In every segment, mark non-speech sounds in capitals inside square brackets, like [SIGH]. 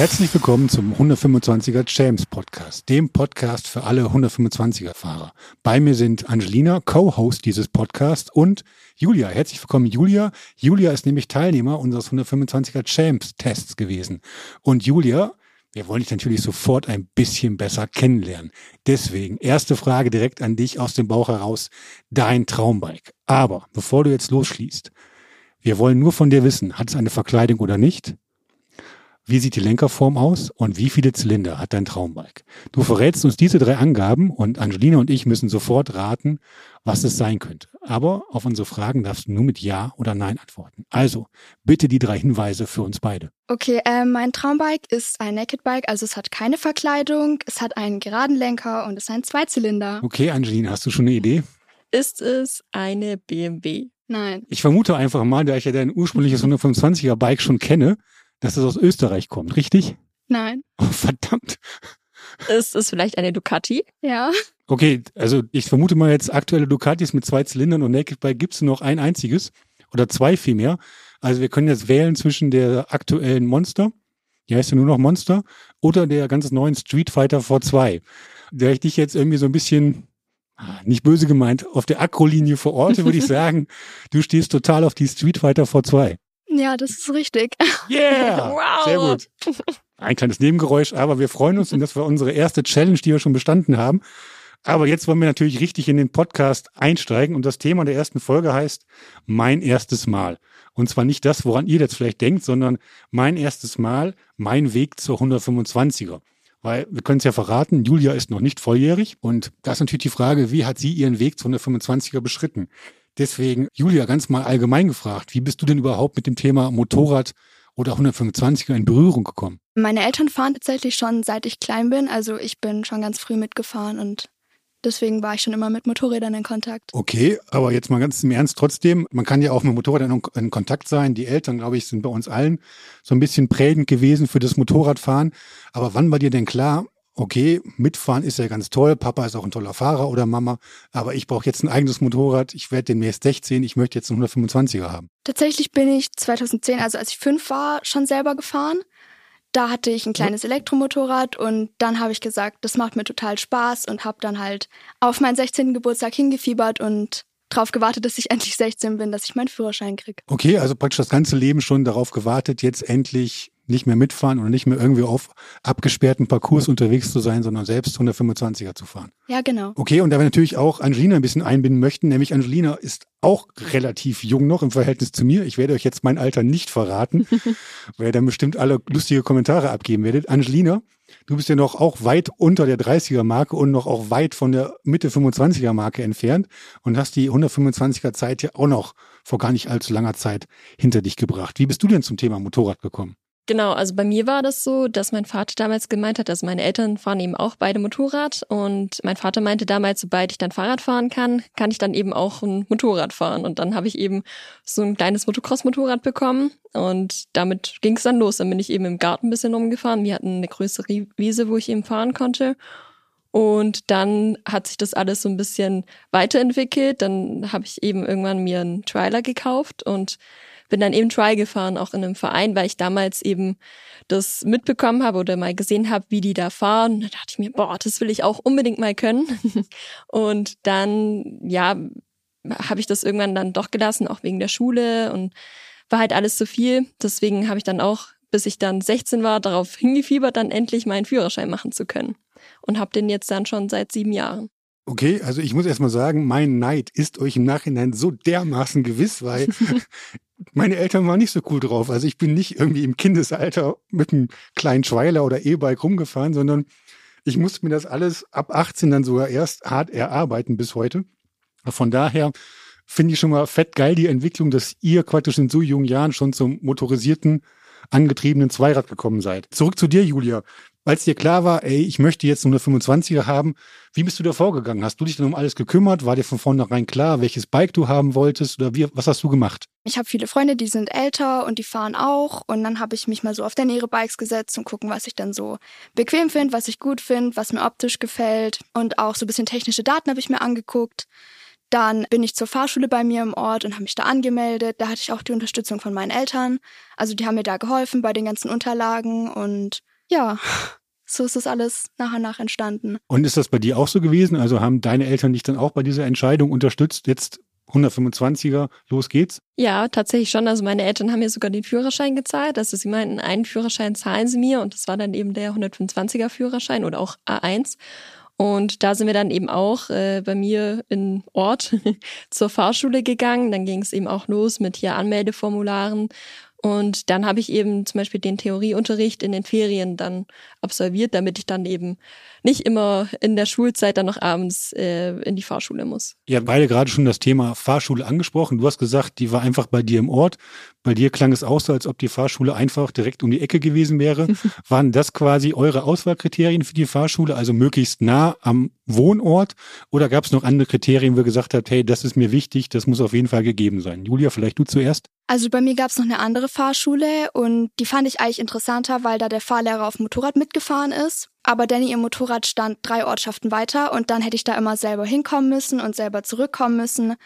Herzlich willkommen zum 125er James Podcast, dem Podcast für alle 125er Fahrer. Bei mir sind Angelina, Co-Host dieses Podcasts und Julia. Herzlich willkommen, Julia. Julia ist nämlich Teilnehmer unseres 125er Champs Tests gewesen. Und Julia, wir wollen dich natürlich sofort ein bisschen besser kennenlernen. Deswegen, erste Frage direkt an dich aus dem Bauch heraus. Dein Traumbike. Aber bevor du jetzt losschließt, wir wollen nur von dir wissen, hat es eine Verkleidung oder nicht? Wie sieht die Lenkerform aus und wie viele Zylinder hat dein Traumbike? Du verrätst uns diese drei Angaben und Angelina und ich müssen sofort raten, was es sein könnte. Aber auf unsere Fragen darfst du nur mit Ja oder Nein antworten. Also bitte die drei Hinweise für uns beide. Okay, äh, mein Traumbike ist ein Naked Bike, also es hat keine Verkleidung, es hat einen geraden Lenker und es ist ein Zweizylinder. Okay, Angelina, hast du schon eine Idee? Ist es eine BMW? Nein. Ich vermute einfach mal, da ich ja dein ursprüngliches 125er Bike schon kenne, dass es aus Österreich kommt, richtig? Nein. Oh, verdammt. Ist es vielleicht eine Ducati? Ja. Okay, also ich vermute mal jetzt aktuelle Ducatis mit zwei Zylindern und Naked Bike gibt's nur noch ein einziges oder zwei vielmehr. Also wir können jetzt wählen zwischen der aktuellen Monster, die heißt ja nur noch Monster, oder der ganz neuen Street Fighter V2. Der ich dich jetzt irgendwie so ein bisschen, ah, nicht böse gemeint, auf der Akrolinie vor Ort, würde ich [LAUGHS] sagen, du stehst total auf die Street Fighter V2. Ja, das ist richtig. Yeah! [LAUGHS] Wow. Sehr gut. Ein kleines Nebengeräusch, aber wir freuen uns und das war unsere erste Challenge, die wir schon bestanden haben. Aber jetzt wollen wir natürlich richtig in den Podcast einsteigen und das Thema der ersten Folge heißt Mein erstes Mal. Und zwar nicht das, woran ihr jetzt vielleicht denkt, sondern mein erstes Mal, mein Weg zur 125er. Weil wir können es ja verraten, Julia ist noch nicht volljährig und da ist natürlich die Frage, wie hat sie ihren Weg zur 125er beschritten? Deswegen, Julia, ganz mal allgemein gefragt, wie bist du denn überhaupt mit dem Thema Motorrad oder 125er in Berührung gekommen? Meine Eltern fahren tatsächlich schon seit ich klein bin, also ich bin schon ganz früh mitgefahren und deswegen war ich schon immer mit Motorrädern in Kontakt. Okay, aber jetzt mal ganz im Ernst trotzdem, man kann ja auch mit Motorrädern in, in Kontakt sein. Die Eltern, glaube ich, sind bei uns allen so ein bisschen prägend gewesen für das Motorradfahren. Aber wann war dir denn klar, okay, mitfahren ist ja ganz toll, Papa ist auch ein toller Fahrer oder Mama, aber ich brauche jetzt ein eigenes Motorrad, ich werde demnächst 16, ich möchte jetzt einen 125er haben. Tatsächlich bin ich 2010, also als ich fünf war, schon selber gefahren. Da hatte ich ein kleines Elektromotorrad und dann habe ich gesagt, das macht mir total Spaß und habe dann halt auf meinen 16. Geburtstag hingefiebert und drauf gewartet, dass ich [LAUGHS] endlich 16 bin, dass ich meinen Führerschein krieg. Okay, also praktisch das ganze Leben schon darauf gewartet, jetzt endlich nicht mehr mitfahren oder nicht mehr irgendwie auf abgesperrten Parcours unterwegs zu sein, sondern selbst 125er zu fahren. Ja, genau. Okay, und da wir natürlich auch Angelina ein bisschen einbinden möchten, nämlich Angelina ist auch relativ jung noch im Verhältnis zu mir. Ich werde euch jetzt mein Alter nicht verraten, [LAUGHS] weil ihr dann bestimmt alle lustige Kommentare abgeben werdet. Angelina, du bist ja noch auch weit unter der 30er Marke und noch auch weit von der Mitte 25er Marke entfernt und hast die 125er Zeit ja auch noch vor gar nicht allzu langer Zeit hinter dich gebracht. Wie bist du denn zum Thema Motorrad gekommen? Genau, also bei mir war das so, dass mein Vater damals gemeint hat, dass meine Eltern fahren eben auch beide Motorrad und mein Vater meinte damals, sobald ich dann Fahrrad fahren kann, kann ich dann eben auch ein Motorrad fahren und dann habe ich eben so ein kleines Motocross-Motorrad bekommen und damit ging es dann los. Dann bin ich eben im Garten ein bisschen rumgefahren. Wir hatten eine größere Wiese, wo ich eben fahren konnte und dann hat sich das alles so ein bisschen weiterentwickelt. Dann habe ich eben irgendwann mir einen Trailer gekauft und bin dann eben Try gefahren, auch in einem Verein, weil ich damals eben das mitbekommen habe oder mal gesehen habe, wie die da fahren. Da dachte ich mir, boah, das will ich auch unbedingt mal können. [LAUGHS] und dann, ja, habe ich das irgendwann dann doch gelassen, auch wegen der Schule und war halt alles zu viel. Deswegen habe ich dann auch, bis ich dann 16 war, darauf hingefiebert, dann endlich meinen Führerschein machen zu können. Und habe den jetzt dann schon seit sieben Jahren. Okay, also ich muss erst mal sagen, mein Neid ist euch im Nachhinein so dermaßen gewiss, weil [LAUGHS] meine Eltern waren nicht so cool drauf. Also ich bin nicht irgendwie im Kindesalter mit einem kleinen Schweiler oder E-Bike rumgefahren, sondern ich musste mir das alles ab 18 dann sogar erst hart erarbeiten bis heute. Von daher finde ich schon mal fett geil die Entwicklung, dass ihr praktisch in so jungen Jahren schon zum motorisierten, angetriebenen Zweirad gekommen seid. Zurück zu dir, Julia als dir klar war, ey, ich möchte jetzt nur eine 25er haben, wie bist du da vorgegangen? Hast du dich dann um alles gekümmert? War dir von vornherein klar, welches Bike du haben wolltest oder wie, was hast du gemacht? Ich habe viele Freunde, die sind älter und die fahren auch und dann habe ich mich mal so auf deren ihre Bikes gesetzt und gucken, was ich dann so bequem finde, was ich gut finde, was mir optisch gefällt und auch so ein bisschen technische Daten habe ich mir angeguckt. Dann bin ich zur Fahrschule bei mir im Ort und habe mich da angemeldet. Da hatte ich auch die Unterstützung von meinen Eltern. Also die haben mir da geholfen bei den ganzen Unterlagen und ja, so ist das alles nach und nach entstanden. Und ist das bei dir auch so gewesen? Also haben deine Eltern dich dann auch bei dieser Entscheidung unterstützt, jetzt 125er, los geht's? Ja, tatsächlich schon. Also meine Eltern haben mir sogar den Führerschein gezahlt. Also sie meinten, einen Führerschein zahlen sie mir und das war dann eben der 125er Führerschein oder auch A1. Und da sind wir dann eben auch äh, bei mir in Ort [LAUGHS] zur Fahrschule gegangen. Dann ging es eben auch los mit hier Anmeldeformularen und dann habe ich eben zum Beispiel den Theorieunterricht in den Ferien dann absolviert, damit ich dann eben nicht immer in der Schulzeit dann noch abends äh, in die Fahrschule muss. Ihr habt beide gerade schon das Thema Fahrschule angesprochen. Du hast gesagt, die war einfach bei dir im Ort. Bei dir klang es auch so, als ob die Fahrschule einfach direkt um die Ecke gewesen wäre. [LAUGHS] Waren das quasi eure Auswahlkriterien für die Fahrschule, also möglichst nah am Wohnort? Oder gab es noch andere Kriterien, wo ihr gesagt habt, hey, das ist mir wichtig, das muss auf jeden Fall gegeben sein? Julia, vielleicht du zuerst? Also bei mir gab es noch eine andere Fahrschule und die fand ich eigentlich interessanter, weil da der Fahrlehrer auf dem Motorrad mitgefahren ist. Aber Danny ihr Motorrad stand drei Ortschaften weiter und dann hätte ich da immer selber hinkommen müssen und selber zurückkommen müssen.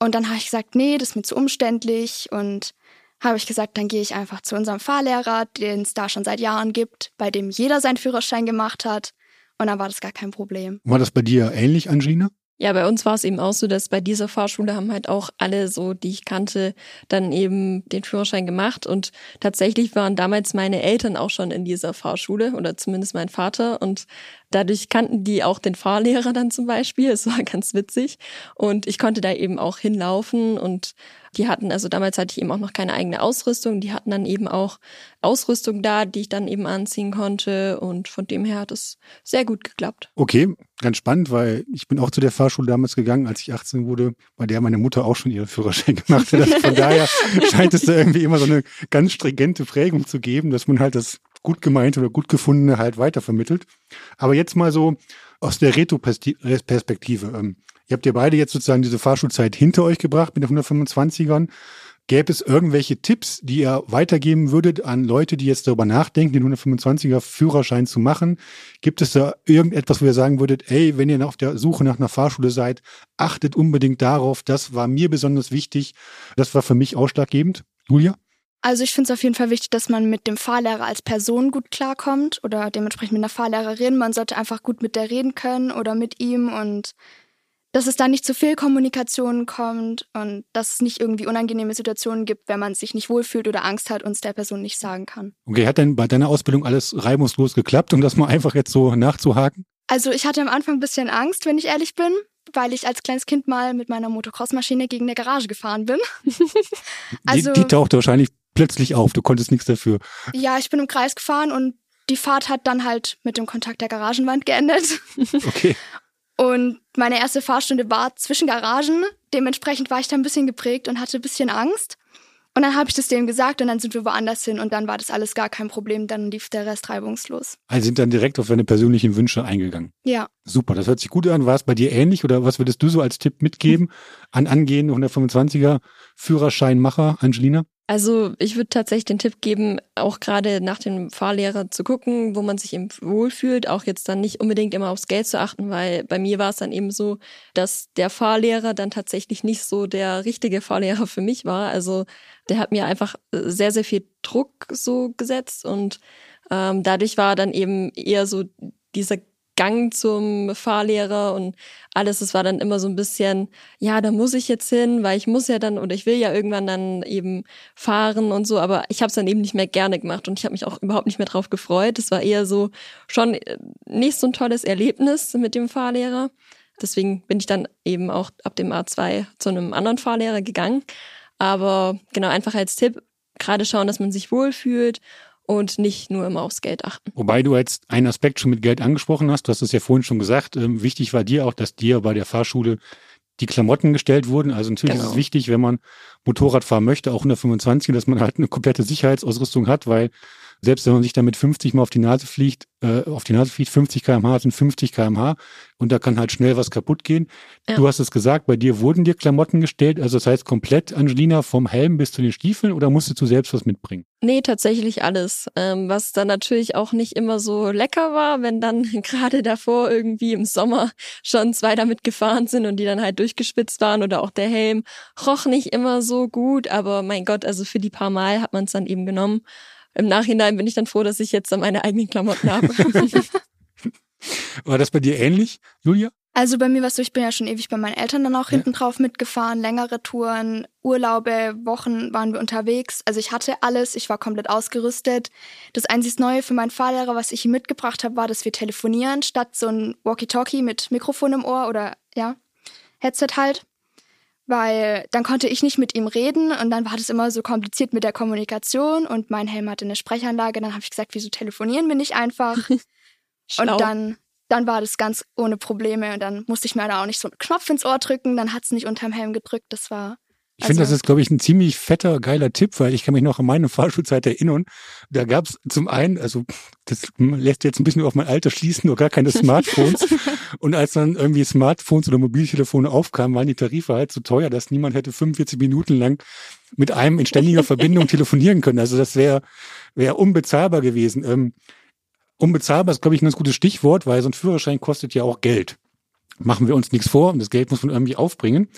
Und dann habe ich gesagt, nee, das ist mir zu umständlich und habe ich gesagt, dann gehe ich einfach zu unserem Fahrlehrer, den es da schon seit Jahren gibt, bei dem jeder seinen Führerschein gemacht hat. Und dann war das gar kein Problem. War das bei dir ähnlich, Angina? Ja, bei uns war es eben auch so, dass bei dieser Fahrschule haben halt auch alle so, die ich kannte, dann eben den Führerschein gemacht. Und tatsächlich waren damals meine Eltern auch schon in dieser Fahrschule oder zumindest mein Vater. Und dadurch kannten die auch den Fahrlehrer dann zum Beispiel. Es war ganz witzig. Und ich konnte da eben auch hinlaufen und die hatten, also damals hatte ich eben auch noch keine eigene Ausrüstung. Die hatten dann eben auch Ausrüstung da, die ich dann eben anziehen konnte. Und von dem her hat es sehr gut geklappt. Okay, ganz spannend, weil ich bin auch zu der Fahrschule damals gegangen, als ich 18 wurde, bei der meine Mutter auch schon ihren Führerschein [LAUGHS] gemacht hat. Also von daher [LAUGHS] scheint es da irgendwie immer so eine ganz stringente Prägung zu geben, dass man halt das gut gemeinte oder gut gefundene halt weitervermittelt. Aber jetzt mal so aus der Retro-Perspektive. Ähm, Ihr habt ja beide jetzt sozusagen diese Fahrschulzeit hinter euch gebracht mit den 125ern. Gäbe es irgendwelche Tipps, die ihr weitergeben würdet an Leute, die jetzt darüber nachdenken, den 125er Führerschein zu machen? Gibt es da irgendetwas, wo ihr sagen würdet, ey, wenn ihr auf der Suche nach einer Fahrschule seid, achtet unbedingt darauf, das war mir besonders wichtig, das war für mich ausschlaggebend? Julia? Also ich finde es auf jeden Fall wichtig, dass man mit dem Fahrlehrer als Person gut klarkommt oder dementsprechend mit einer Fahrlehrerin. Man sollte einfach gut mit der reden können oder mit ihm und dass es da nicht zu viel Kommunikation kommt und dass es nicht irgendwie unangenehme Situationen gibt, wenn man sich nicht wohlfühlt oder Angst hat und es der Person nicht sagen kann. Okay, hat denn bei deiner Ausbildung alles reibungslos geklappt, um das mal einfach jetzt so nachzuhaken? Also ich hatte am Anfang ein bisschen Angst, wenn ich ehrlich bin, weil ich als kleines Kind mal mit meiner Motocross-Maschine gegen eine Garage gefahren bin. [LAUGHS] also, die, die tauchte wahrscheinlich plötzlich auf, du konntest nichts dafür. Ja, ich bin im Kreis gefahren und die Fahrt hat dann halt mit dem Kontakt der Garagenwand geendet. [LAUGHS] Okay. Und meine erste Fahrstunde war zwischen Garagen. Dementsprechend war ich da ein bisschen geprägt und hatte ein bisschen Angst. Und dann habe ich das dem gesagt und dann sind wir woanders hin und dann war das alles gar kein Problem. Dann lief der Rest reibungslos. Also sind dann direkt auf deine persönlichen Wünsche eingegangen. Ja. Super, das hört sich gut an. War es bei dir ähnlich oder was würdest du so als Tipp mitgeben an angehende 125er Führerscheinmacher, Angelina? Also ich würde tatsächlich den Tipp geben, auch gerade nach dem Fahrlehrer zu gucken, wo man sich eben wohlfühlt, auch jetzt dann nicht unbedingt immer aufs Geld zu achten, weil bei mir war es dann eben so, dass der Fahrlehrer dann tatsächlich nicht so der richtige Fahrlehrer für mich war. Also der hat mir einfach sehr, sehr viel Druck so gesetzt und ähm, dadurch war dann eben eher so dieser Gang zum Fahrlehrer und alles, es war dann immer so ein bisschen, ja, da muss ich jetzt hin, weil ich muss ja dann oder ich will ja irgendwann dann eben fahren und so, aber ich habe es dann eben nicht mehr gerne gemacht und ich habe mich auch überhaupt nicht mehr drauf gefreut. Es war eher so schon äh, nicht so ein tolles Erlebnis mit dem Fahrlehrer. Deswegen bin ich dann eben auch ab dem A2 zu einem anderen Fahrlehrer gegangen. Aber genau, einfach als Tipp, gerade schauen, dass man sich wohlfühlt und nicht nur immer aufs Geld achten. Wobei du jetzt einen Aspekt schon mit Geld angesprochen hast, du hast es ja vorhin schon gesagt, ähm, wichtig war dir auch, dass dir bei der Fahrschule die Klamotten gestellt wurden. Also natürlich genau. ist es genau. wichtig, wenn man Motorrad fahren möchte, auch 125, dass man halt eine komplette Sicherheitsausrüstung hat, weil selbst wenn man sich damit 50 mal auf die Nase fliegt, äh, auf die Nase fliegt, 50 kmh sind 50 kmh und da kann halt schnell was kaputt gehen. Ja. Du hast es gesagt, bei dir wurden dir Klamotten gestellt, also das heißt komplett, Angelina, vom Helm bis zu den Stiefeln oder musstest du selbst was mitbringen? Nee, tatsächlich alles. Ähm, was dann natürlich auch nicht immer so lecker war, wenn dann [LAUGHS] gerade davor irgendwie im Sommer schon zwei damit gefahren sind und die dann halt durchgespitzt waren oder auch der Helm roch nicht immer so gut, aber mein Gott, also für die paar Mal hat man es dann eben genommen im Nachhinein bin ich dann froh, dass ich jetzt meine eigenen Klamotten habe. [LAUGHS] War das bei dir ähnlich, Julia? Also bei mir war es so, ich bin ja schon ewig bei meinen Eltern dann auch ja. hinten drauf mitgefahren, längere Touren, Urlaube, Wochen waren wir unterwegs. Also ich hatte alles, ich war komplett ausgerüstet. Das einzig Neue für meinen Fahrlehrer, was ich ihm mitgebracht habe, war, dass wir telefonieren, statt so ein Walkie-Talkie mit Mikrofon im Ohr oder ja, Headset halt. Weil dann konnte ich nicht mit ihm reden und dann war das immer so kompliziert mit der Kommunikation und mein Helm hatte eine Sprechanlage. Dann habe ich gesagt, wieso telefonieren wir nicht einfach? [LAUGHS] und dann dann war das ganz ohne Probleme und dann musste ich mir da auch nicht so einen Knopf ins Ohr drücken, dann hat es nicht unterm Helm gedrückt, das war. Ich also, finde, das ist, glaube ich, ein ziemlich fetter, geiler Tipp, weil ich kann mich noch an meine [LAUGHS] Fahrschulzeit erinnern. Da gab es zum einen, also das lässt jetzt ein bisschen auf mein Alter schließen, nur gar keine Smartphones. [LAUGHS] und als dann irgendwie Smartphones oder Mobiltelefone aufkamen, waren die Tarife halt so teuer, dass niemand hätte 45 Minuten lang mit einem in ständiger Verbindung [LAUGHS] telefonieren können. Also das wäre wäre unbezahlbar gewesen. Ähm, Unbezahlbar ist, glaube ich, ein ganz gutes Stichwort, weil so ein Führerschein kostet ja auch Geld. Machen wir uns nichts vor und das Geld muss man irgendwie aufbringen.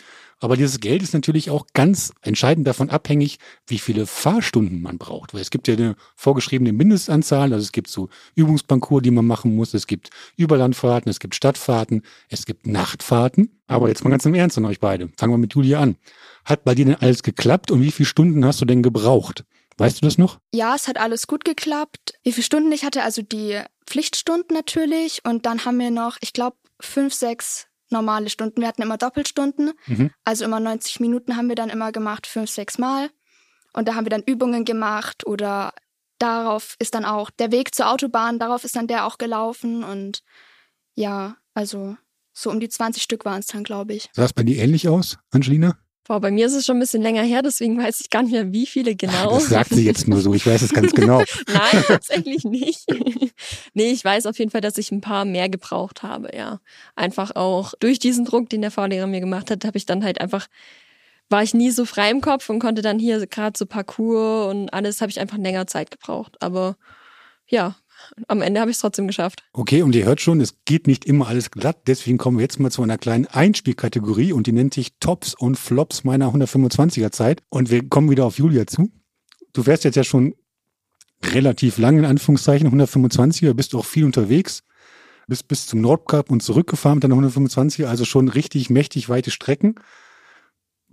Aber dieses Geld ist natürlich auch ganz entscheidend davon abhängig, wie viele Fahrstunden man braucht. Weil es gibt ja eine vorgeschriebene Mindestanzahl, also es gibt so Übungsparcours, die man machen muss, es gibt Überlandfahrten, es gibt Stadtfahrten, es gibt Nachtfahrten. Aber jetzt mal ganz im Ernst an euch beide. Fangen wir mit Julia an. Hat bei dir denn alles geklappt und wie viele Stunden hast du denn gebraucht? Weißt du das noch? Ja, es hat alles gut geklappt. Wie viele Stunden ich hatte, also die Pflichtstunden natürlich. Und dann haben wir noch, ich glaube, fünf, sechs normale Stunden. Wir hatten immer Doppelstunden. Mhm. Also immer 90 Minuten haben wir dann immer gemacht, fünf, sechs Mal. Und da haben wir dann Übungen gemacht oder darauf ist dann auch der Weg zur Autobahn, darauf ist dann der auch gelaufen. Und ja, also so um die 20 Stück waren es dann, glaube ich. Sah es bei dir ähnlich aus, Angelina? Boah, bei mir ist es schon ein bisschen länger her, deswegen weiß ich gar nicht mehr, wie viele genau. Das sagt sie jetzt nur so, ich weiß es ganz genau. [LAUGHS] Nein, tatsächlich nicht. [LAUGHS] nee, ich weiß auf jeden Fall, dass ich ein paar mehr gebraucht habe, ja. Einfach auch durch diesen Druck, den der Fahrlehrer mir gemacht hat, habe ich dann halt einfach war ich nie so frei im Kopf und konnte dann hier gerade so Parcours und alles habe ich einfach länger Zeit gebraucht. Aber ja, am Ende habe ich es trotzdem geschafft. Okay, und ihr hört schon, es geht nicht immer alles glatt. Deswegen kommen wir jetzt mal zu einer kleinen Einspielkategorie und die nennt sich Tops und Flops meiner 125er Zeit. Und wir kommen wieder auf Julia zu. Du wärst jetzt ja schon relativ lang in Anführungszeichen 125er, bist auch viel unterwegs, bist bis zum Nordkap und zurückgefahren mit deiner 125er, also schon richtig mächtig weite Strecken.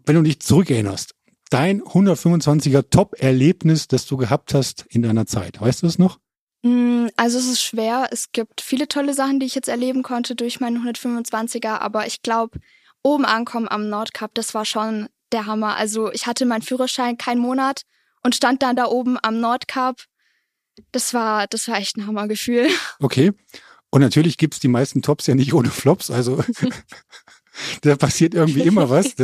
Wenn du dich zurückerinnerst, dein 125er Top-Erlebnis, das du gehabt hast in deiner Zeit, weißt du es noch? Mm, also es ist schwer. Es gibt viele tolle Sachen, die ich jetzt erleben konnte durch meinen 125er, aber ich glaube, oben ankommen am Nordkap, das war schon der Hammer. Also ich hatte meinen Führerschein keinen Monat und stand dann da oben am Nordkap. Das war, das war echt ein Hammergefühl. [LAUGHS] Okay. Und natürlich gibt's die meisten Tops ja nicht ohne Flops. Also [LAUGHS] [LAUGHS] da passiert irgendwie immer was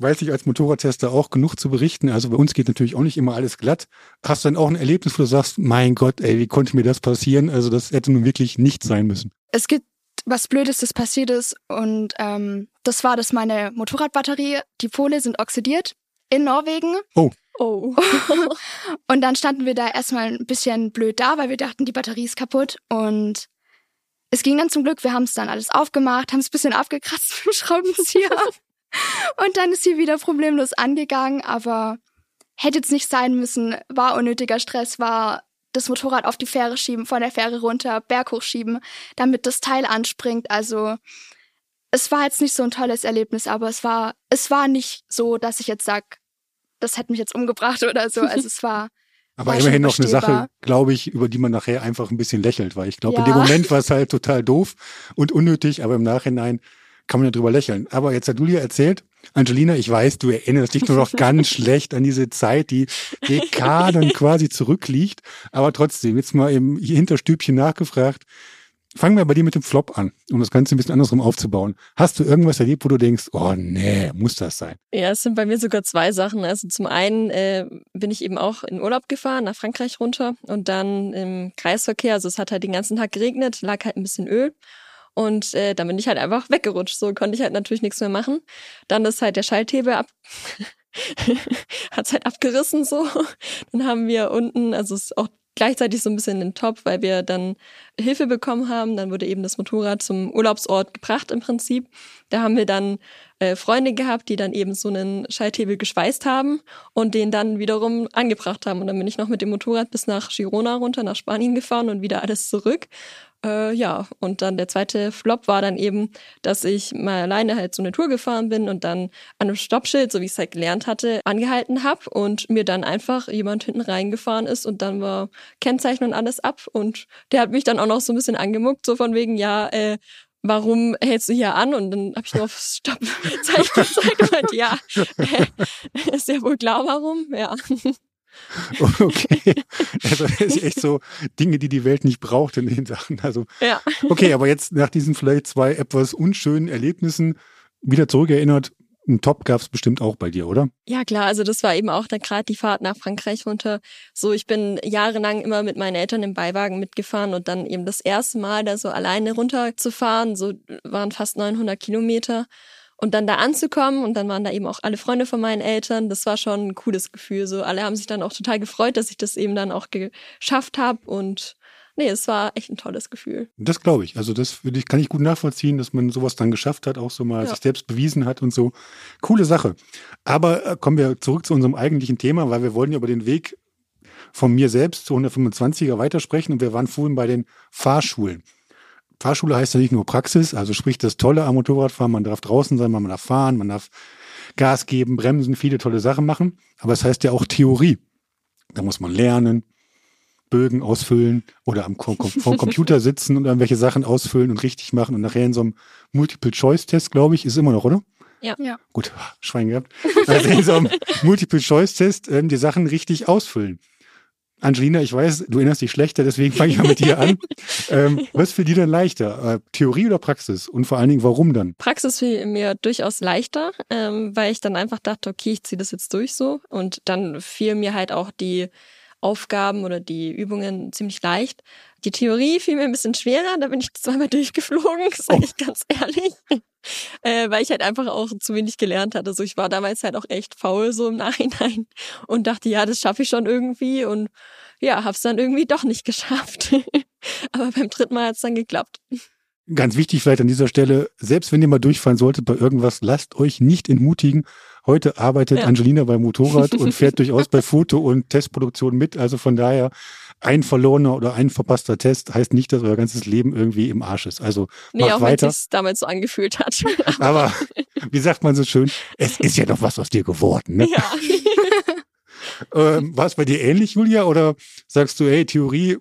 weiß ich als Motorradtester auch genug zu berichten. Also bei uns geht natürlich auch nicht immer alles glatt. Hast du dann auch ein Erlebnis, wo du sagst, mein Gott, ey, wie konnte mir das passieren? Also das hätte nun wirklich nicht sein müssen. Es gibt was Blödes, das passiert ist und ähm, das war, dass meine Motorradbatterie, die Pole sind oxidiert in Norwegen. Oh. Oh. [LAUGHS] und dann standen wir da erstmal ein bisschen blöd da, weil wir dachten, die Batterie ist kaputt und es ging dann zum Glück, wir haben es dann alles aufgemacht, haben es ein bisschen abgekratzt [LAUGHS] mit dem Schraubenzieher. Und dann ist sie wieder problemlos angegangen, aber hätte jetzt nicht sein müssen, war unnötiger Stress, war das Motorrad auf die Fähre schieben, von der Fähre runter, Berg hochschieben, damit das Teil anspringt. Also es war jetzt nicht so ein tolles Erlebnis, aber es war, es war nicht so, dass ich jetzt sag, das hätte mich jetzt umgebracht oder so. Also es war. aber war immerhin noch eine Sache, glaube ich, über die man nachher einfach ein bisschen lächelt, weil ich glaube, ja. in dem Moment war es halt total doof und unnötig, aber im Nachhinein kann man ja drüber lächeln. Aber jetzt hat Julia erzählt, Angelina, ich weiß, du erinnerst dich nur noch ganz [LAUGHS] schlecht an diese Zeit, die Dekaden quasi zurückliegt. Aber trotzdem, jetzt mal im Hinterstübchen nachgefragt. Fangen wir bei dir mit dem Flop an, um das Ganze ein bisschen andersrum aufzubauen. Hast du irgendwas erlebt, wo du denkst, oh nee, muss das sein? Ja, es sind bei mir sogar zwei Sachen. Also zum einen äh, bin ich eben auch in Urlaub gefahren, nach Frankreich runter und dann im Kreisverkehr. Also es hat halt den ganzen Tag geregnet, lag halt ein bisschen Öl. Und äh, dann bin ich halt einfach weggerutscht. So konnte ich halt natürlich nichts mehr machen. Dann ist halt der Schalthebel ab. [LAUGHS] hat's halt abgerissen so. Dann haben wir unten, also es ist auch gleichzeitig so ein bisschen den Top, weil wir dann Hilfe bekommen haben. Dann wurde eben das Motorrad zum Urlaubsort gebracht im Prinzip. Da haben wir dann äh, Freunde gehabt, die dann eben so einen Schalthebel geschweißt haben und den dann wiederum angebracht haben. Und dann bin ich noch mit dem Motorrad bis nach Girona runter, nach Spanien gefahren und wieder alles zurück. Äh, ja, und dann der zweite Flop war dann eben, dass ich mal alleine halt so eine Tour gefahren bin und dann an einem Stoppschild, so wie ich es halt gelernt hatte, angehalten habe und mir dann einfach jemand hinten reingefahren ist und dann war Kennzeichen und alles ab und der hat mich dann auch noch so ein bisschen angemuckt, so von wegen, ja, äh, warum hältst du hier an? Und dann habe ich nur auf Stoppzeichen [LAUGHS] gezeigt und meinte, ja, [LAUGHS] äh, ist ja wohl klar, warum, ja. [LAUGHS] Okay. Also das ist echt so Dinge, die die Welt nicht braucht in den Sachen. Also, ja. okay, aber jetzt nach diesen vielleicht zwei etwas unschönen Erlebnissen wieder zurückerinnert, ein Top gab es bestimmt auch bei dir, oder? Ja, klar. Also das war eben auch gerade die Fahrt nach Frankreich runter. So, ich bin jahrelang immer mit meinen Eltern im Beiwagen mitgefahren und dann eben das erste Mal da so alleine runterzufahren. So waren fast 900 Kilometer. Und dann da anzukommen und dann waren da eben auch alle Freunde von meinen Eltern. Das war schon ein cooles Gefühl. So alle haben sich dann auch total gefreut, dass ich das eben dann auch geschafft habe und nee, es war echt ein tolles Gefühl. Das glaube ich. Also das ich, kann ich gut nachvollziehen, dass man sowas dann geschafft hat, auch so mal ja. sich selbst bewiesen hat und so. Coole Sache. Aber äh, kommen wir zurück zu unserem eigentlichen Thema, weil wir wollen ja über den Weg von mir selbst zu 125er weitersprechen und wir waren vorhin bei den Fahrschulen. Fahrschule heißt ja nicht nur Praxis, also sprich das Tolle am Motorradfahren, man darf draußen sein, man darf fahren, man darf Gas geben, bremsen, viele tolle Sachen machen. Aber es heißt ja auch Theorie. Da muss man lernen, Bögen ausfüllen oder am vom Computer [LAUGHS] sitzen und irgendwelche Sachen ausfüllen und richtig machen und nachher in so einem Multiple-Choice-Test, glaube ich, ist immer noch, oder? Ja. ja. Gut, Schwein gehabt. Also in so einem [LAUGHS] Multiple-Choice-Test ähm, die Sachen richtig ausfüllen. Angelina, ich weiß, du erinnerst dich schlechter, deswegen fange ich mal mit dir an. [LAUGHS] ähm, was für dir denn leichter? Äh, Theorie oder Praxis? Und vor allen Dingen, warum dann? Praxis fiel mir durchaus leichter, ähm, weil ich dann einfach dachte, okay, ich ziehe das jetzt durch so. Und dann fiel mir halt auch die Aufgaben oder die Übungen ziemlich leicht. Die Theorie fiel mir ein bisschen schwerer, da bin ich zweimal [LAUGHS] durchgeflogen, sage oh. ich ganz ehrlich. [LAUGHS] äh, weil ich halt einfach auch zu wenig gelernt hatte. Also ich war damals halt auch echt faul so im [LAUGHS] Nachhinein und dachte, ja, das schaffe ich schon irgendwie und ja, hab's dann irgendwie doch nicht geschafft. Aber beim dritten Mal hat's dann geklappt. Ganz wichtig vielleicht an dieser Stelle, selbst wenn ihr mal durchfallen solltet bei irgendwas, lasst euch nicht entmutigen. Heute arbeitet ja. Angelina beim Motorrad und fährt [LAUGHS] durchaus bei Foto- und Testproduktion mit. Also von daher, ein verlorener oder ein verpasster Test heißt nicht, dass euer ganzes Leben irgendwie im Arsch ist. Also nee, auch weiter. wenn es damals so angefühlt hat. [LAUGHS] Aber wie sagt man so schön, es ist ja doch was aus dir geworden. Ne? Ja. [LAUGHS] ähm, War es bei dir ähnlich, Julia? Oder sagst du, hey, Theorie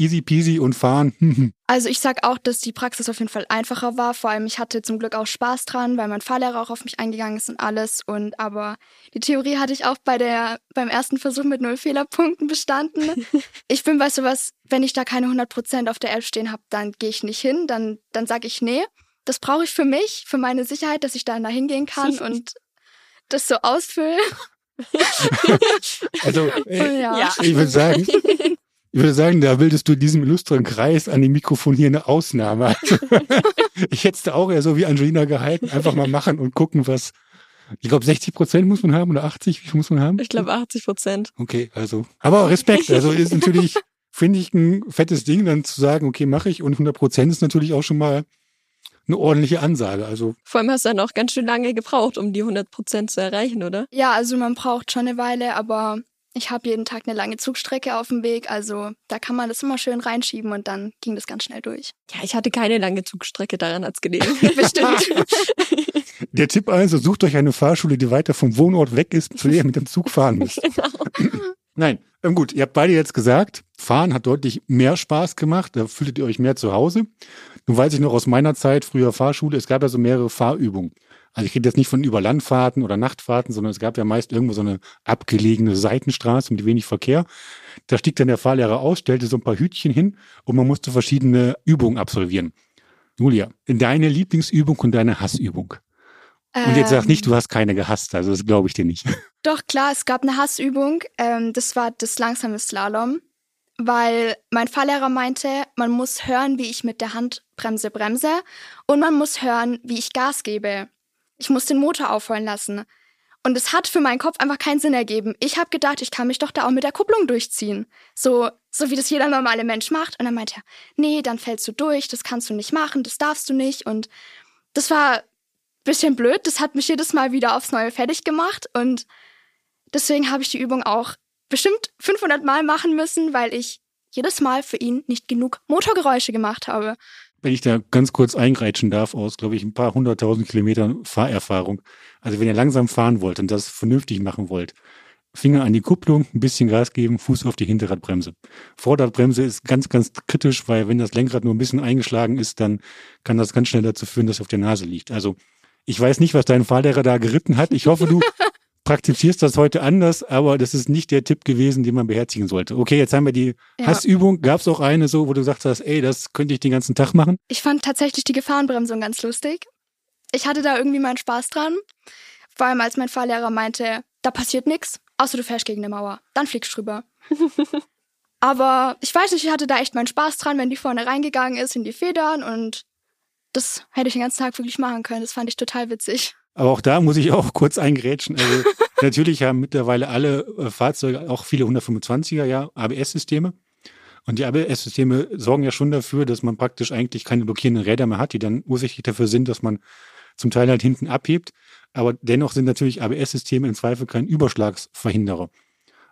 easy peasy und fahren. [LAUGHS] also ich sag auch, dass die Praxis auf jeden Fall einfacher war. Vor allem ich hatte zum Glück auch Spaß dran, weil mein Fahrlehrer auch auf mich eingegangen ist und alles. Und aber die Theorie hatte ich auch bei der beim ersten Versuch mit null Fehlerpunkten bestanden. [LAUGHS] ich bin bei sowas, wenn ich da keine 100% auf der App stehen habe, dann gehe ich nicht hin. Dann dann sage ich nee. Das brauche ich für mich, für meine Sicherheit, dass ich da hingehen kann [LAUGHS] und das so ausfüllen. also, äh, ja. ich würde sagen, ich würde sagen, da bildest du in diesem illustren Kreis an dem Mikrofon hier eine Ausnahme. [LAUGHS] [LAUGHS] ich hätte es da auch eher so wie Angelina gehalten, einfach mal machen und gucken, was. Ich glaube, 60 Prozent muss man haben oder 80, wie viel muss man haben? Ich glaube 80 Prozent. Okay, also. Aber Respekt, also ist natürlich, [LAUGHS] finde ich, ein fettes Ding, dann zu sagen, okay, mache ich und 100 Prozent ist natürlich auch schon mal eine ordentliche Ansage. Also Vor allem hast du dann auch ganz schön lange gebraucht, um die 100 Prozent zu erreichen, oder? Ja, also man braucht schon eine Weile, aber ich habe jeden Tag eine lange Zugstrecke auf dem Weg, also da kann man das immer schön reinschieben und dann ging das ganz schnell durch. Ja, ich hatte keine lange Zugstrecke, daran hat's gelegen. [LAUGHS] [LAUGHS] Bestimmt. Der Tipp also, sucht euch eine Fahrschule, die weiter vom Wohnort weg ist, zu der ihr mit dem Zug fahren müsst. [LAUGHS] Genau. Nein, ähm gut, ihr habt beide jetzt gesagt, Fahren hat deutlich mehr Spaß gemacht, da fühltet ihr euch mehr zu Hause. Nun weiß ich noch aus meiner Zeit, früher Fahrschule, es gab ja so mehrere Fahrübungen. Also ich rede jetzt nicht von Überlandfahrten oder Nachtfahrten, sondern es gab ja meist irgendwo so eine abgelegene Seitenstraße mit wenig Verkehr. Da stieg dann der Fahrlehrer aus, stellte so ein paar Hütchen hin und man musste verschiedene Übungen absolvieren. Julia, deine Lieblingsübung und deine Hassübung. Und jetzt sag nicht, du ähm. hast keine gehasst, also das glaube ich dir nicht. [LAUGHS] Doch, klar, es gab eine Hassübung. Ähm, das war das langsame Slalom, weil mein Fahrlehrer meinte, man muss hören, wie ich mit der Handbremse bremse und man muss hören, wie ich Gas gebe. Ich muss den Motor aufheulen lassen. Und es hat für meinen Kopf einfach keinen Sinn ergeben. Ich habe gedacht, ich kann mich doch da auch mit der Kupplung durchziehen. So, so wie das jeder normale Mensch macht. Und dann meinte er, nee, dann fällst du durch, das kannst du nicht machen, das darfst du nicht. Und das war bisschen blöd. Das hat mich jedes Mal wieder aufs Neue fertig gemacht und deswegen habe ich die Übung auch bestimmt 500 Mal machen müssen, weil ich jedes Mal für ihn nicht genug Motorgeräusche gemacht habe. Wenn ich da ganz kurz eingreitschen darf, aus, glaube ich, ein paar hunderttausend Kilometern Fahrerfahrung. Also wenn ihr langsam fahren wollt und das vernünftig machen wollt, Finger an die Kupplung, ein bisschen Gas geben, Fuß auf die Hinterradbremse. Vorderradbremse ist ganz, ganz kritisch, weil wenn das Lenkrad nur ein bisschen eingeschlagen ist, dann kann das ganz schnell dazu führen, dass es auf der Nase liegt. Also ich weiß nicht, was dein Fahrlehrer da geritten hat. Ich hoffe, du [LAUGHS] praktizierst das heute anders, aber das ist nicht der Tipp gewesen, den man beherzigen sollte. Okay, jetzt haben wir die ja. Hassübung. Gab es auch eine so, wo du gesagt hast, ey, das könnte ich den ganzen Tag machen? Ich fand tatsächlich die Gefahrenbremsung ganz lustig. Ich hatte da irgendwie meinen Spaß dran. Vor allem, als mein Fahrlehrer meinte, da passiert nichts, außer du fährst gegen eine Mauer. Dann fliegst du drüber. [LAUGHS] aber ich weiß nicht, ich hatte da echt meinen Spaß dran, wenn die vorne reingegangen ist in die Federn und das hätte ich den ganzen Tag wirklich machen können. Das fand ich total witzig. Aber auch da muss ich auch [LAUGHS] kurz eingrätschen. Also [LAUGHS] natürlich haben mittlerweile alle äh, Fahrzeuge, auch viele 125er, ja, ABS-Systeme. Und die ABS-Systeme sorgen ja schon dafür, dass man praktisch eigentlich keine blockierenden Räder mehr hat, die dann ursächlich dafür sind, dass man zum Teil halt hinten abhebt. Aber dennoch sind natürlich ABS-Systeme im Zweifel kein Überschlagsverhinderer.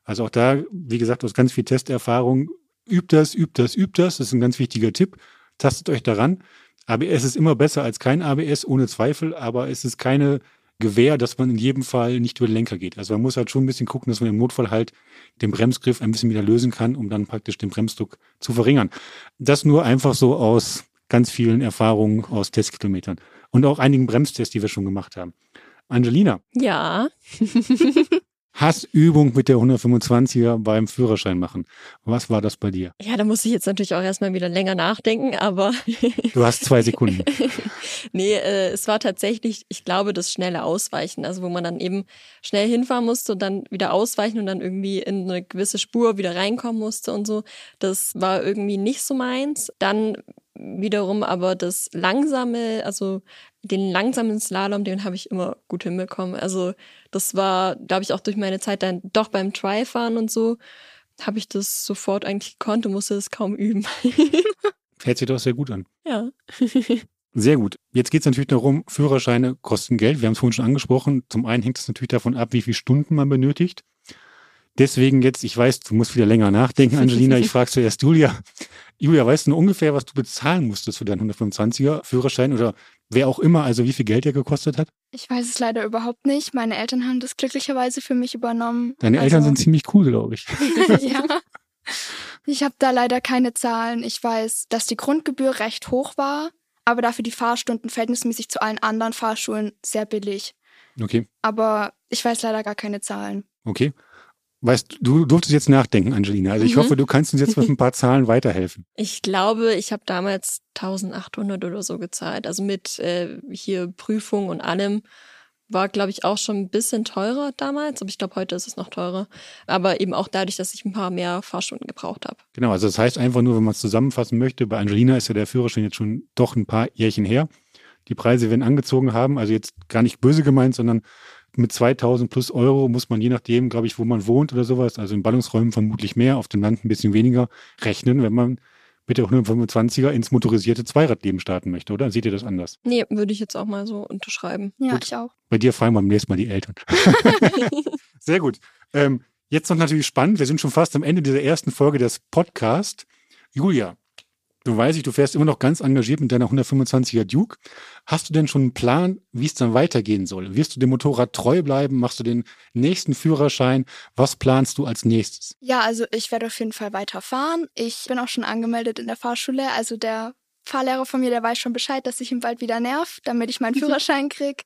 Also auch da, wie gesagt, aus ganz viel Testerfahrung, übt das, übt das, übt das. Das ist ein ganz wichtiger Tipp. Tastet euch daran. ABS ist immer besser als kein ABS, ohne Zweifel, aber es ist keine Gewähr, dass man in jedem Fall nicht über den Lenker geht. Also man muss halt schon ein bisschen gucken, dass man im Notfall halt den Bremsgriff ein bisschen wieder lösen kann, um dann praktisch den Bremsdruck zu verringern. Das nur einfach so aus ganz vielen Erfahrungen aus Testkilometern und auch einigen Bremstests, die wir schon gemacht haben. Angelina. Ja. [LAUGHS] Hassübung mit der 125er beim Führerschein machen. Was war das bei dir? Ja, da muss ich jetzt natürlich auch erstmal wieder länger nachdenken, aber. [LAUGHS] du hast zwei Sekunden. [LAUGHS] nee, äh, es war tatsächlich, ich glaube, das schnelle Ausweichen. Also, wo man dann eben schnell hinfahren musste und dann wieder ausweichen und dann irgendwie in eine gewisse Spur wieder reinkommen musste und so. Das war irgendwie nicht so meins. Dann wiederum aber das langsame, also den langsamen Slalom, den habe ich immer gut hinbekommen. Also das war, glaube ich, auch durch meine Zeit dann doch beim Try-Fahren und so, habe ich das sofort eigentlich gekonnt und musste es kaum üben. [LAUGHS] Hört sich doch sehr gut an. Ja. [LAUGHS] Sehr gut. Jetzt geht es natürlich darum, Führerscheine kosten Geld. Wir haben es vorhin schon angesprochen. Zum einen hängt es natürlich davon ab, wie viele Stunden man benötigt. Deswegen jetzt, ich weiß, du musst wieder länger nachdenken, Angelina. Ich [LAUGHS] frage zuerst Julia. Julia, weißt du ungefähr, was du bezahlen musstest für deinen 125er Führerschein oder wer auch immer, also wie viel Geld der gekostet hat? Ich weiß es leider überhaupt nicht. Meine Eltern haben das glücklicherweise für mich übernommen. Deine also, Eltern sind ziemlich cool, glaube ich. [LAUGHS] ja. [LAUGHS] Ich habe da leider keine Zahlen. Ich weiß, dass die Grundgebühr recht hoch war, aber dafür die Fahrstunden verhältnismäßig zu allen anderen Fahrschulen sehr billig. Okay. Aber ich weiß leider gar keine Zahlen. Okay. Weißt du, durftest jetzt nachdenken, Angelina. Also ich mhm. hoffe, du kannst uns jetzt mit ein paar [LAUGHS] Zahlen weiterhelfen. Ich glaube, ich habe damals 1800 oder so gezahlt. Also mit äh, hier Prüfung und allem war, glaube ich, auch schon ein bisschen teurer damals. Aber ich glaube, heute ist es noch teurer. Aber eben auch dadurch, dass ich ein paar mehr Fahrstunden gebraucht habe. Genau, also das heißt einfach nur, wenn man es zusammenfassen möchte, bei Angelina ist ja der Führerschein jetzt schon doch ein paar Jährchen her. Die Preise werden angezogen haben, also jetzt gar nicht böse gemeint, sondern mit 2000 plus Euro muss man je nachdem, glaube ich, wo man wohnt oder sowas, also in Ballungsräumen vermutlich mehr, auf dem Land ein bisschen weniger, rechnen, wenn man mit der 125er ins motorisierte Zweiradleben starten möchte, oder? Seht ihr das anders? Nee, würde ich jetzt auch mal so unterschreiben. Ja, gut. ich auch. Bei dir fragen wir beim nächsten Mal die Eltern. [LAUGHS] Sehr gut. Ähm, jetzt noch natürlich spannend. Wir sind schon fast am Ende dieser ersten Folge des Podcasts. Julia, Du weißt, du fährst immer noch ganz engagiert mit deiner 125er Duke. Hast du denn schon einen Plan, wie es dann weitergehen soll? Wirst du dem Motorrad treu bleiben? Machst du den nächsten Führerschein? Was planst du als nächstes? Ja, also ich werde auf jeden Fall weiterfahren. Ich bin auch schon angemeldet in der Fahrschule. Also der Fahrlehrer von mir, der weiß schon Bescheid, dass ich ihn bald wieder nerv, damit ich meinen Führerschein krieg.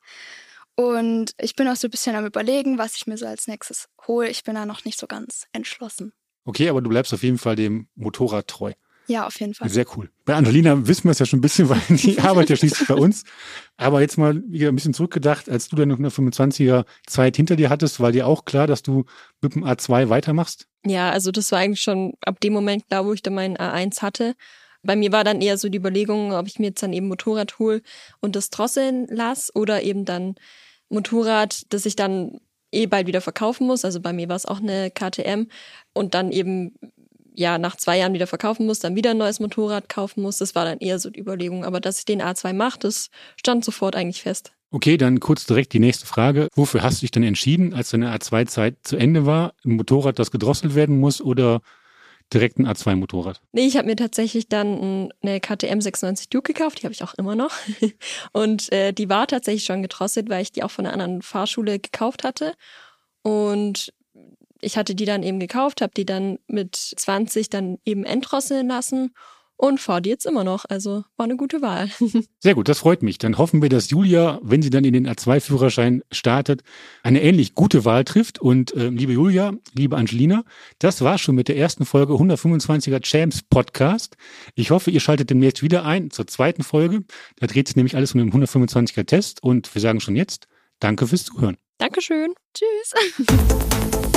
Und ich bin auch so ein bisschen am überlegen, was ich mir so als nächstes hole. Ich bin da noch nicht so ganz entschlossen. Okay, aber du bleibst auf jeden Fall dem Motorrad treu. Ja, auf jeden Fall. Sehr cool. Bei Angelina wissen wir es ja schon ein bisschen, weil die [LAUGHS] arbeitet ja schließlich bei uns. Aber jetzt mal wieder ein bisschen zurückgedacht, als du deine 125er Zeit hinter dir hattest, war dir auch klar, dass du mit dem A2 weitermachst? Ja, also das war eigentlich schon ab dem Moment klar, wo ich dann meinen A1 hatte. Bei mir war dann eher so die Überlegung, ob ich mir jetzt dann eben Motorrad hole und das drosseln lasse oder eben dann Motorrad, das ich dann eh bald wieder verkaufen muss. Also bei mir war es auch eine KTM und dann eben ja nach zwei Jahren wieder verkaufen muss, dann wieder ein neues Motorrad kaufen muss. Das war dann eher so die Überlegung. Aber dass ich den A2 mache, das stand sofort eigentlich fest. Okay, dann kurz direkt die nächste Frage. Wofür hast du dich denn entschieden, als deine A2-Zeit zu Ende war? Ein Motorrad, das gedrosselt werden muss oder direkt ein A2-Motorrad? Nee, ich habe mir tatsächlich dann eine KTM 96 Duke gekauft, die habe ich auch immer noch. [LAUGHS] Und äh, die war tatsächlich schon gedrosselt, weil ich die auch von einer anderen Fahrschule gekauft hatte. Und ich hatte die dann eben gekauft, habe die dann mit 20 dann eben entdrosseln lassen und fahre die jetzt immer noch. Also war eine gute Wahl. [LAUGHS] Sehr gut, das freut mich. Dann hoffen wir, dass Julia, wenn sie dann in den A2-Führerschein startet, eine ähnlich gute Wahl trifft. Und äh, liebe Julia, liebe Angelina, das war schon mit der ersten Folge 125er Champs Podcast. Ich hoffe, ihr schaltet demnächst wieder ein zur zweiten Folge. Da dreht sich nämlich alles um den 125er Test. Und wir sagen schon jetzt, danke fürs Zuhören. Dankeschön. Tschüss. [LAUGHS]